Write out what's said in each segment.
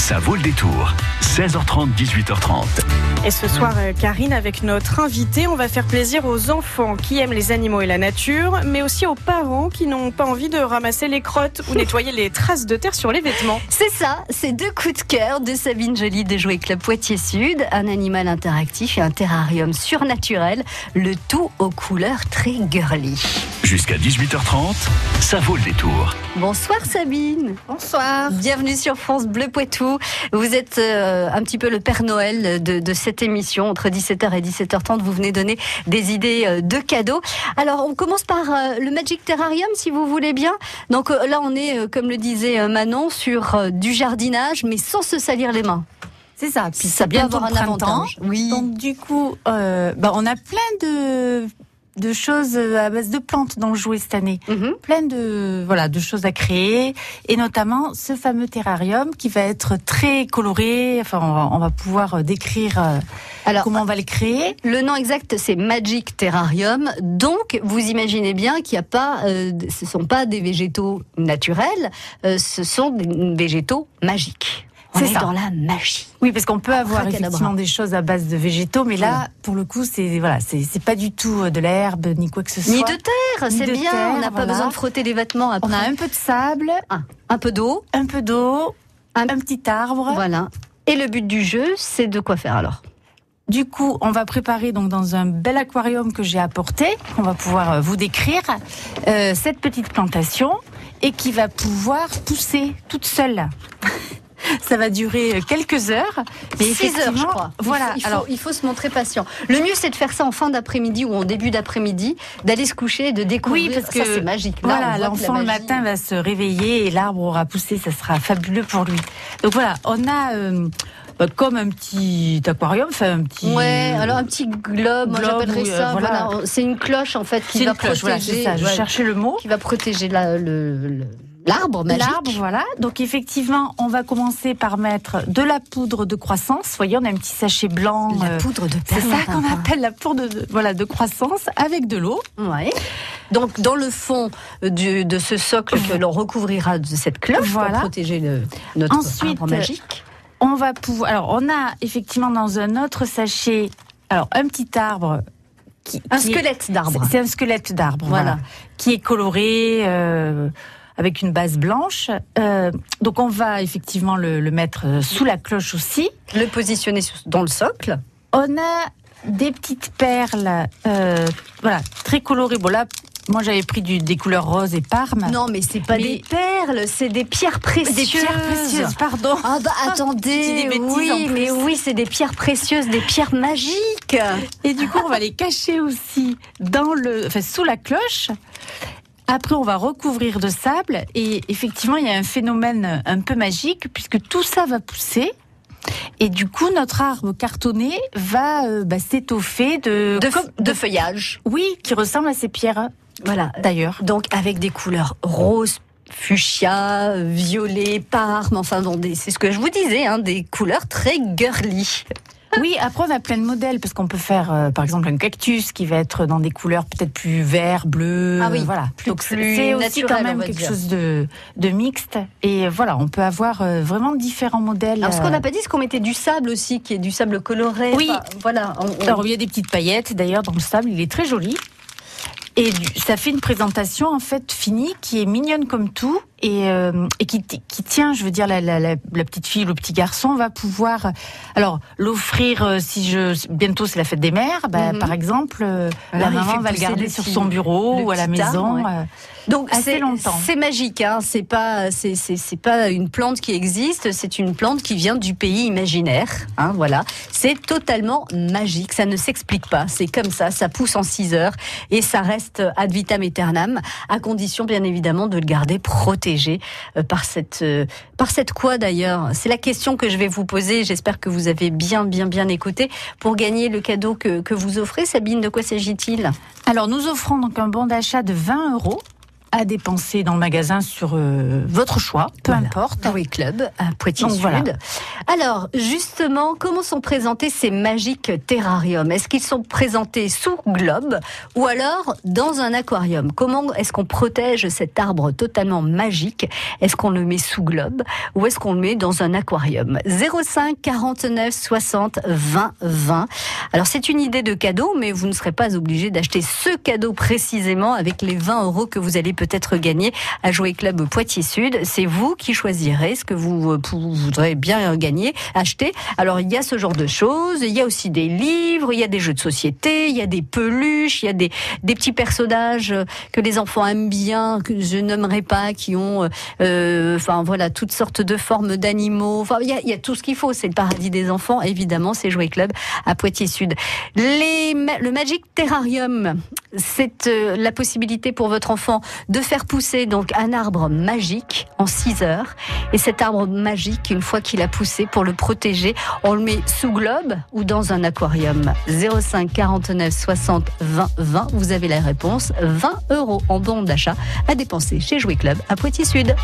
Ça vaut le détour. 16h30, 18h30. Et ce soir, euh, Karine, avec notre invité, on va faire plaisir aux enfants qui aiment les animaux et la nature, mais aussi aux parents qui n'ont pas envie de ramasser les crottes ou nettoyer les traces de terre sur les vêtements. C'est ça, c'est deux coups de cœur de Sabine Jolie de Jouer Club Poitiers Sud, un animal interactif et un terrarium surnaturel, le tout aux couleurs très girly. Jusqu'à 18h30, ça vaut le détour. Bonsoir Sabine. Bonsoir. Bienvenue sur France Bleu Poitou. Vous êtes euh, un petit peu le Père Noël de, de, cette émission. Entre 17h et 17h30, vous venez donner des idées euh, de cadeaux. Alors, on commence par euh, le Magic Terrarium, si vous voulez bien. Donc là, on est, comme le disait Manon, sur du jardinage, mais sans se salir les mains. C'est ça. Puis ça, peut avoir un avantage. Oui. Donc du coup, bah, on a plein de de choses à base de plantes dans le jouet cette année. Mhm. Plein de voilà de choses à créer et notamment ce fameux terrarium qui va être très coloré. Enfin, on va, on va pouvoir décrire euh, Alors, comment on va le créer. Le nom exact, c'est Magic Terrarium. Donc, vous imaginez bien qu'il n'y a pas, euh, ce sont pas des végétaux naturels, euh, ce sont des végétaux magiques. On C'est ça. dans la magie. Oui, parce qu'on peut avoir Abracadabra. effectivement des choses à base de végétaux, mais là, pour le coup, c'est voilà, c'est pas du tout de l'herbe ni quoi que ce soit. Ni de terre, c'est bien. terre, on n'a pas besoin de frotter les vêtements après. On a un peu de sable, un peu d'eau. un peu d'eau, Un- un petit arbre. Voilà. Et le but du jeu, c'est de quoi faire alors? Du coup, on va préparer donc dans un bel aquarium que j'ai apporté, qu'on va pouvoir euh, vous décrire, euh, cette petite plantation et qui va pouvoir pousser toute seule. Ça va durer quelques heures. Mais 6 heures, je crois. Il Voilà. faut- Il faut, Alors, il faut se montrer patient. Le mieux, c'est de faire ça en fin d'après-midi ou en début d'après-midi, d'aller se coucher et de découvrir. Oui, parce que c'est magique. Là, voilà, l'enfant le matin va se réveiller et l'arbre aura poussé, ça sera fabuleux pour lui. Donc voilà, on a euh, comme un petit aquarium, enfin un petit. Ouais, alors un petit globe, moi j'appellerais euh, ça. voilà. Voilà, c'est une cloche en fait qui va une cloche, protéger, c'est ça. Je ouais, cherchais le mot. qui va protéger la- le- le- l'arbre magique. L'arbre, voilà. Donc effectivement, on va commencer par mettre de la poudre de croissance. Vous voyez, on a un petit sachet blanc. La euh, poudre de c'est ça qu'on appelle la poudre de, voilà, de croissance avec de l'eau. Ouais. Donc dans le fond du- de ce socle que l'on recouvrira de cette cloche Voilà. pour protéger le, notre Ensuite, arbre magique. On va pouvoir. Alors, on a effectivement dans un autre sachet, alors un petit arbre. Qui, Un qui est- squelette d'arbre. C'est un squelette d'arbre, voilà. Voilà. qui est coloré euh, avec une base blanche. Euh, donc, on va effectivement le, le mettre euh, sous la cloche aussi. Le positionner dans le socle. On a des petites perles, euh, voilà, très colorées. Bon là, moi j'avais pris du, des couleurs roses et parme. Non, mais c'est pas Mais- des perles, c'est des pierres précieuses. des pierres précieuses, pardon. Ah bah attendez, des oui, mais oui, c'est des pierres précieuses, des pierres magiques. Et du coup, on va les cacher aussi dans le, enfin, sous la cloche. Après, on va recouvrir de sable et effectivement, il y a un phénomène un peu magique puisque tout ça va pousser. Et du coup, notre arbre cartonné va euh, bah, s'étoffer de, De, feuillage. oui, qui ressemble à ces pierres Voilà. d'ailleurs. Donc avec des couleurs roses, fuchsia, violet, parme, enfin bon, c'est ce que je vous disais, hein, des couleurs très girly. Oui, après on a plein de modèles parce qu'on peut faire euh, par exemple un cactus qui va être dans des couleurs peut-être plus vert, bleu, Ah oui, voilà. plus- Donc c'est aussi quand même quelque dire. chose de, de mixte et euh, voilà, on peut avoir euh, vraiment différents modèles. Alors ce qu'on euh. n'a pas dit, c'est qu'on mettait du sable aussi, qui est du sable coloré. Oui. Enfin, voilà. on- on- Alors il y a des petites paillettes d'ailleurs dans le sable, il est très joli. Et ça fait une présentation en fait finie qui est mignonne comme tout et, euh, et qui, tient, je veux dire, la, la, la, la petite fille ou le petit garçon va pouvoir, alors l'offrir euh, si je bientôt c'est la fête des mères, bah, Mhm. par exemple, euh, la maman va le garder le sur son bureau ou à la maison. ouais. Donc assez c'est longtemps. C'est magique, hein. C'est pas, c'est, c'est, c'est pas une plante qui existe. C'est une plante qui vient du pays imaginaire. Hein, voilà. C'est totalement magique. Ça ne s'explique pas. C'est comme ça. Ça pousse en 6 heures et ça reste ad vitam aeternam, à condition bien évidemment de le garder protégé euh, par cette, euh, par cette quoi d'ailleurs. C'est la question que je vais vous poser. J'espère que vous avez bien, bien, bien écouté pour gagner le cadeau que, que vous offrez. Sabine, de quoi s'agit-il? Alors nous offrons donc un bon d'achat de 20 euros à dépenser dans le magasin sur euh, votre choix, peu Voilà. importe. Jouet Club à Poitiers Donc, Sud. voilà. Alors, justement, comment sont présentés ces magiques terrariums? Est-ce qu'ils sont présentés sous globe ou alors dans un aquarium? Comment est-ce qu'on protège cet arbre totalement magique? Est-ce qu'on le met sous globe ou est-ce qu'on le met dans un aquarium? 05 49 60 20 20. Alors, c'est une idée de cadeau, mais vous ne serez pas obligé d'acheter ce cadeau précisément avec les 20 euros que vous allez peut-être gagner à Jouer Club Poitiers Sud. C'est vous qui choisirez ce que vous, euh, voudrez bien gagner, acheter. Alors il y a ce genre de choses, il y a aussi des livres, il y a des jeux de société, il y a des peluches, il y a des, des petits personnages que les enfants aiment bien, que je nommerai pas, qui ont, euh, euh, enfin voilà, toutes sortes de formes d'animaux. Enfin il y a, il y a tout ce qu'il faut. C'est le paradis des enfants, évidemment. C'est Jouer Club à Poitiers Sud. Les, le Magic Terrarium, c'est euh, la possibilité pour votre enfant de faire pousser donc un arbre magique en 6 heures. Et cet arbre magique, une fois qu'il a poussé, pour le protéger, on le met sous globe ou dans un aquarium. 05 49 60 20 20. Vous avez la réponse. 20 euros en bon d'achat à dépenser chez Jouet Club à Poitiers Sud.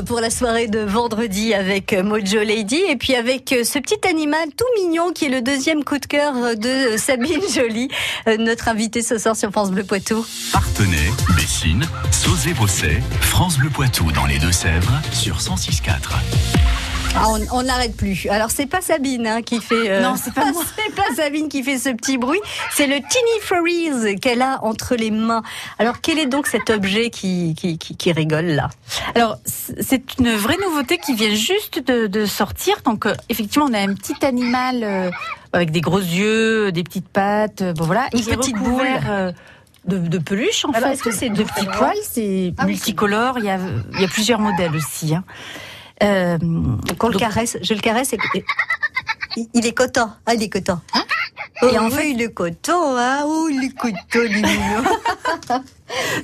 Pour la soirée de vendredi avec Mojo Lady et puis avec ce petit animal tout mignon qui est le deuxième coup de cœur de Sabine Joly, euh, notre invitée ce soir sur France Bleu Poitou. Partenay, Bessines, Sauzé-Bosset, France Bleu Poitou dans les Deux-Sèvres sur 106.4. Ah, on on n'arrête plus. Alors c'est pas Sabine hein, qui fait. euh, Non, c'est pas moi. c'est pas Sabine qui fait ce petit bruit. C'est le Teeny Furries qu'elle a entre les mains. Alors quel est donc cet objet qui qui, qui, qui rigole là? Alors, c'est une vraie nouveauté qui vient juste de, de sortir. Donc, euh, effectivement, on a un petit animal euh, avec des gros yeux, des petites pattes. euh, Bon, voilà. Une petite boule. euh, de, de peluche, en Alors, fait. est-ce que c'est de petits poils C'est Ah oui, multicolore. Il y a, il y a plusieurs modèles aussi. Hein. Euh, Donc on le caresse, je le caresse et et- il- est coton. Ah il est coton. Oh, Et en oui, il est coton, hein. Oh, est coton.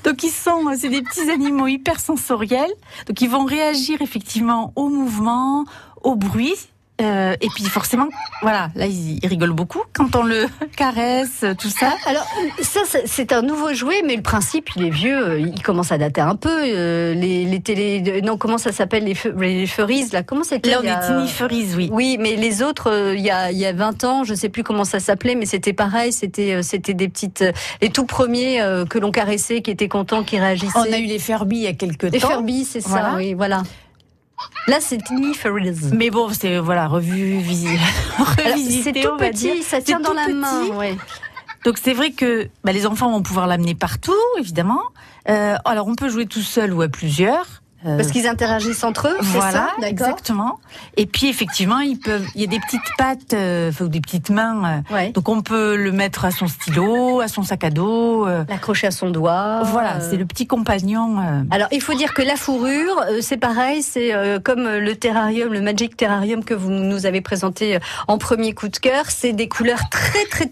Donc ils sont, c'est des petits animaux hyper sensoriels. Donc ils vont réagir effectivement au mouvement, au bruit. Euh, et puis forcément, voilà, là ils, ils rigolent beaucoup quand on le caresse, tout ça. Alors, ça, c'est- c'est un nouveau jouet, mais le principe, il est vieux. euh, Il commence à dater un peu. euh, Les, les télé, non, comment ça s'appelle les, fu- les furries là Comment c'était Là on il a- est Tiny Furries, oui. Oui, mais les autres, euh, il y a il y a 20 ans, je sais plus comment ça s'appelait, mais c'était pareil. C'était euh, c'était des petites, euh, les tout premiers euh, que l'on caressait, qui étaient contents, qui réagissaient. On a eu les Furby il y a quelques les temps. Furby, c'est ça. Voilà. Oui, voilà. Là, c'est Tiny. Mais bon, c'est voilà, revu, revisité, C'est tout on va dire. petit, ça tient dans la petit. main. Ouais. Donc c'est vrai que bah, les enfants vont pouvoir l'amener partout, évidemment. Euh, alors on peut jouer tout seul ou à plusieurs. Parce qu'ils interagissent entre eux, c'est Voilà, ça D'accord. exactement. Et puis effectivement, ils peuvent, il y a des petites pattes, euh, ou des petites mains. euh, Ouais. donc on peut le mettre à son stylo, à son sac à dos. euh, L'accrocher à son doigt. voilà, euh. c'est le petit compagnon. euh, Alors, il faut dire que la fourrure, euh, c'est pareil, c'est euh, comme le terrarium, le Magic Terrarium que vous nous avez présenté en premier coup de cœur. C'est des couleurs très, très,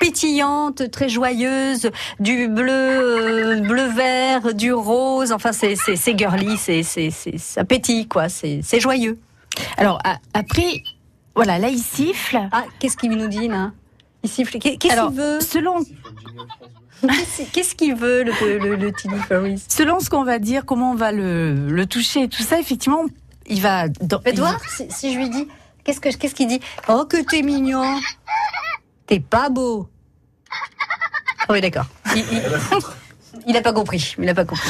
pétillantes, très joyeuses, du bleu, euh, bleu-vert, du rose. Enfin, c'est c'est c'est girly, c'est c'est c'est ça pétille quoi. C'est c'est joyeux. Alors après, voilà, là il siffle. Ah, qu'est-ce qu'il nous dit là? Il siffle. Qu'est- Qu'est-ce Alors, qu'il veut? selon Qu'est-ce qu'il veut le le, le selon ce qu'on va dire, comment on va le, le toucher et tout ça, effectivement, il va. Dans, Faites voir si, si je lui dis. Qu'est-ce que qu'est-ce qu'il dit? Oh que t'es mignon. T'es pas beau. Ah oui d'accord. Il, il- il a pas compris. Il a pas compris.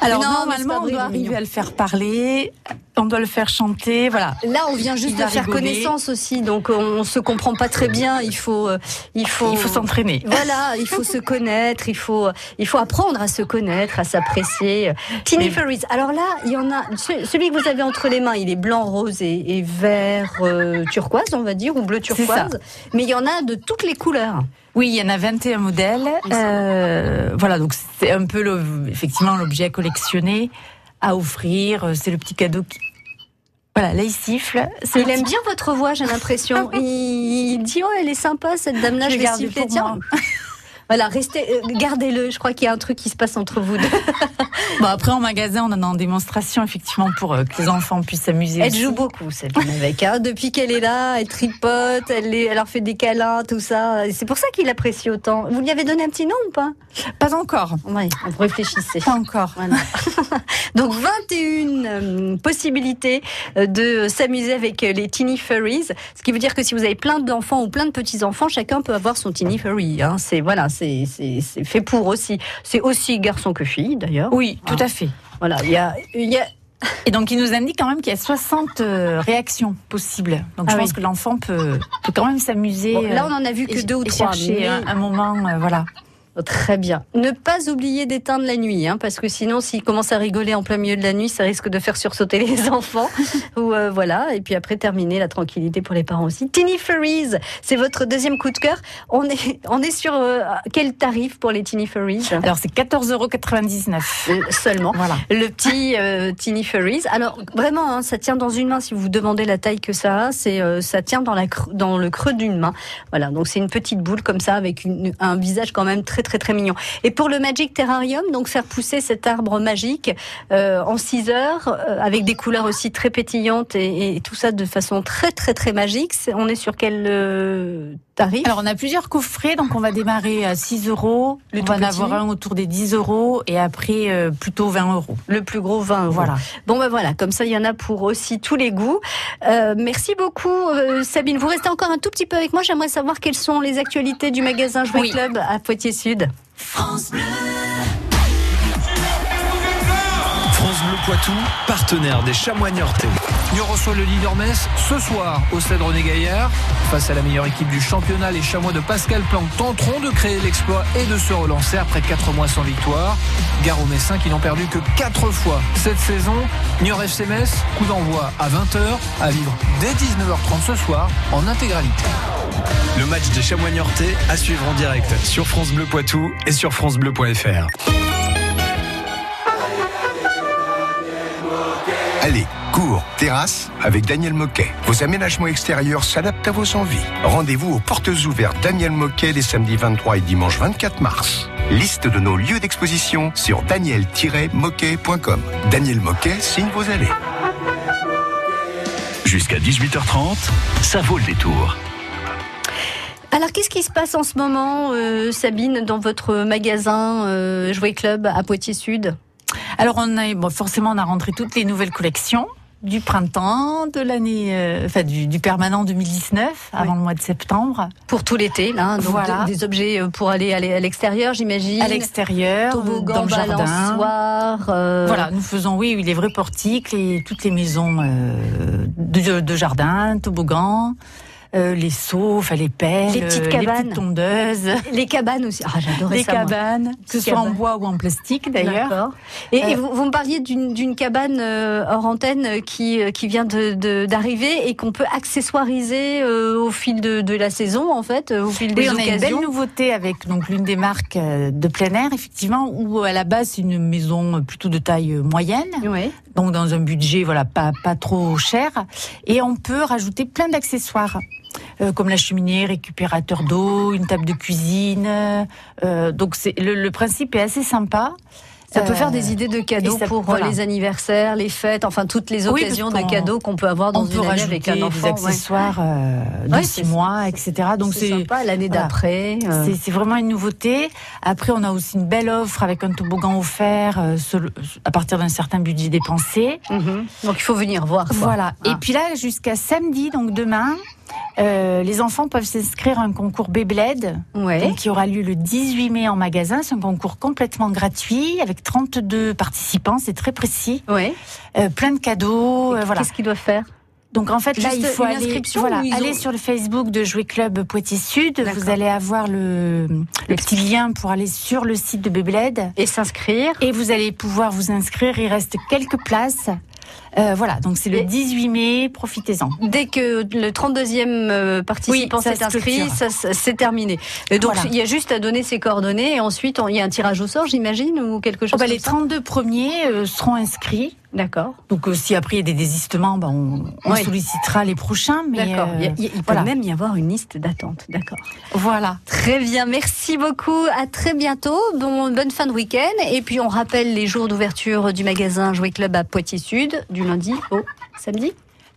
Alors non, normalement, on doit arriver à le faire parler, on doit le faire chanter, voilà. Là on vient juste Il de faire rigoler. connaissance aussi, donc on, se comprend pas très bien. Il faut euh, il faut Il faut s'entraîner. Voilà, il faut se connaître, il faut, il faut apprendre à se connaître, à s'apprécier. Tiny Mais- Furries. Alors là, il y en a. ce- Celui que vous avez entre les mains, il est blanc, rose et, et vert euh, turquoise, on va dire, ou bleu turquoise. Mais il y en a de toutes les couleurs. Oui, il y en a 21 modèles. Euh, voilà, donc c'est un peu le, effectivement l'objet à collectionner, à offrir. C'est le petit cadeau qui. Voilà, là il siffle. C'est Il aime bien votre voix, j'ai l'impression. Il, il dit oh, elle est sympa cette dame-là. Je Je vais garde siffler. pour Tiens. Voilà, restez, euh, gardez-le. Je crois qu'il y a un truc qui se passe entre vous deux. Bon, après en magasin, on en a en démonstration effectivement pour euh, que les enfants puissent s'amuser. Elle aussi. joue beaucoup, Sabine, avec. Hein. Depuis qu'elle est là, elle tripote, elle, les- elle leur fait des câlins, tout ça. C'est pour ça qu'il apprécie autant. Vous lui avez donné un petit nom ou pas? Pas encore. Oui, vous réfléchissez. Pas encore. Voilà. Donc 21 euh, possibilités de s'amuser avec les Teeny Furries, ce qui veut dire que si vous avez plein d'enfants ou plein de petits enfants, chacun peut avoir son Teeny Furry. Hein. C'est voilà, c'est fait pour aussi. C'est aussi garçon que fille d'ailleurs. Oui, tout à fait. Voilà, il y a il y a Et donc il nous indique quand même qu'il y a 60 euh, réactions possibles. Donc Ah je oui. pense que l'enfant peut, peut quand même s'amuser. bon, là euh, on en a vu que deux ou trois. chercher mais- un, un moment, euh, voilà. Très bien. Ne pas oublier d'éteindre la nuit, hein, parce que sinon, s'il commence à rigoler en plein milieu de la nuit, ça risque de faire sursauter les enfants. Ou euh, voilà. Et puis après, terminer la tranquillité pour les parents aussi. Teeny Furries, c'est votre deuxième coup de cœur. On est, on est sur euh, quel tarif pour les Teeny Furries? Alors c'est 14,99 euros. Euh, Seulement. Voilà. Le petit euh, Teeny Furries. Alors vraiment, hein, ça tient dans une main. Si vous vous demandez la taille que ça a, c'est euh, ça tient dans, la dans le creux d'une main. Voilà, donc c'est une petite boule comme ça avec une- un visage quand même très très très mignon. Et pour le Magic Terrarium, donc faire pousser cet arbre magique euh, en 6 heures euh, avec des couleurs aussi très pétillantes et, et tout ça de façon très très très magique. On est sur quel euh, tarif? Alors on a plusieurs coffrets, donc on va démarrer à 6 euros. Le On va en avoir un autour des 10 euros et après plutôt 20 euros. Le plus gros 20 euros. Voilà. Bon ben voilà, comme ça il y en a pour aussi tous les goûts. Merci beaucoup Sabine. Vous restez encore un tout petit peu avec moi. J'aimerais savoir quelles sont les actualités du magasin Jouet Oui. Club à Poitiers France France Bleu Poitou, partenaire des Chamois Niortais. Niort reçoit le leader Metz ce soir au stade René Gaillard. Face à la meilleure équipe du championnat, les Chamois de Pascal Planck tenteront de créer l'exploit et de se relancer après 4 mois sans victoire. Gare aux Messins qui n'ont perdu que 4 fois cette saison. Niort FC Metz, coup d'envoi à 20h, à vivre dès 19h30 ce soir en intégralité. Le match des Chamois Niortais à suivre en direct sur France Bleu Poitou et sur francebleu.fr. Allez, cours, terrasse avec Daniel Moquet. Vos aménagements extérieurs s'adaptent à vos envies. Rendez-vous aux portes ouvertes Daniel Moquet les samedis 23 et dimanche 24 mars. Liste de nos lieux d'exposition sur daniel-moquet.com. Daniel Moquet signe vos allées. Jusqu'à 18h30, ça vaut le détour. Alors, qu'est-ce qui se passe en ce moment, euh, Sabine, dans votre magasin euh, Jouet Club à Poitiers-Sud? Alors, on a, bon, forcément, on a rentré toutes les nouvelles collections du printemps, de l'année, euh, enfin du, du permanent 2019, avant le mois de septembre. Pour tout l'été, là. hein, Donc, Voilà. de- des objets euh, pour aller, aller à l'extérieur, j'imagine. À l'extérieur, dans Toboggan, le jardin. balançoire. euh, Voilà, nous faisons, oui, oui, les vrais portiques, les, toutes les maisons euh, de, de jardin, toboggans, euh, les seaux, enfin les pelles, Les petites euh, cabanes. les petites tondeuses, Les cabanes aussi. Ah, j'adorais les ça. moi. cabanes, que ce soit en bois ou en plastique d'ailleurs. Et, et Euh, vous, vous me parliez d'une cabane euh, hors antenne euh, qui, euh, qui vient de- de- d'arriver et qu'on peut accessoiriser euh, au fil de, de la saison, en fait, euh, au fil des Oui, on a une occasions. belle nouveauté avec donc l'une des marques euh, de plein air, effectivement, où à la base c'est une maison plutôt de taille euh, moyenne, Ouais. Donc dans un budget voilà pas pas trop cher, et on peut rajouter plein d'accessoires. euh, comme la cheminée, récupérateur d'eau, une table de cuisine. euh, donc c'est le, le principe est assez sympa. Ça peut Euh, faire des idées de cadeaux pour euh, voilà. les anniversaires, les fêtes, enfin toutes les occasions de cadeaux qu'on peut avoir dans on une année avec un enfant. des ouais. accessoires euh, de Ouais, six mois, etc. Donc c'est sympa l'année voilà. d'après. euh. C'est- vraiment une nouveauté. Après, on a aussi une belle offre avec un toboggan offert euh, seul- à partir d'un certain budget dépensé. Mhm. Donc il faut venir voir. quoi. Voilà. Ah. Et puis là, jusqu'à samedi, donc demain, euh, les enfants peuvent s'inscrire à un concours Beyblade Ouais. donc, qui aura lieu le 18 mai en magasin. C'est un concours complètement gratuit avec 32 participants. C'est très précis. Ouais. Euh, plein de cadeaux. euh, voilà. Qu'est-ce qu'ils doivent faire? Donc en fait là il faut aller, voilà, aller sur le Facebook de Jouer Club Poitiers Sud. Vous allez avoir le, le petit lien pour aller sur le site de Beyblade Et s'inscrire. et vous allez pouvoir vous inscrire. Il reste quelques places. Euh, voilà, donc c'est le Et- 18 mai. Profitez-en. Dès que le 32e euh, participant Oui, s'est se inscrit, c'est terminé. Et donc Voilà. il y a juste à donner ses coordonnées et ensuite on- il y a un tirage au sort, j'imagine, ou quelque chose Oh, bah, comme les ça 32 premiers euh, seront inscrits. D'accord. Donc euh, si après il y a des désistements, bah, on, sollicitera les prochains. Mais D'accord. Il peut même y avoir une liste d'attente. D'accord. voilà. Très bien, merci beaucoup. À très bientôt. Bon, bonne fin de week-end. Et puis on rappelle les jours d'ouverture du magasin Jouet Club à Poitiers Sud, du lundi au samedi.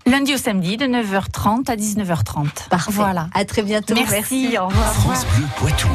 Lundi au samedi de 9h30 à 19h30. Parfait. Voilà. À très bientôt. Merci. Au revoir. France Bleu Poitou.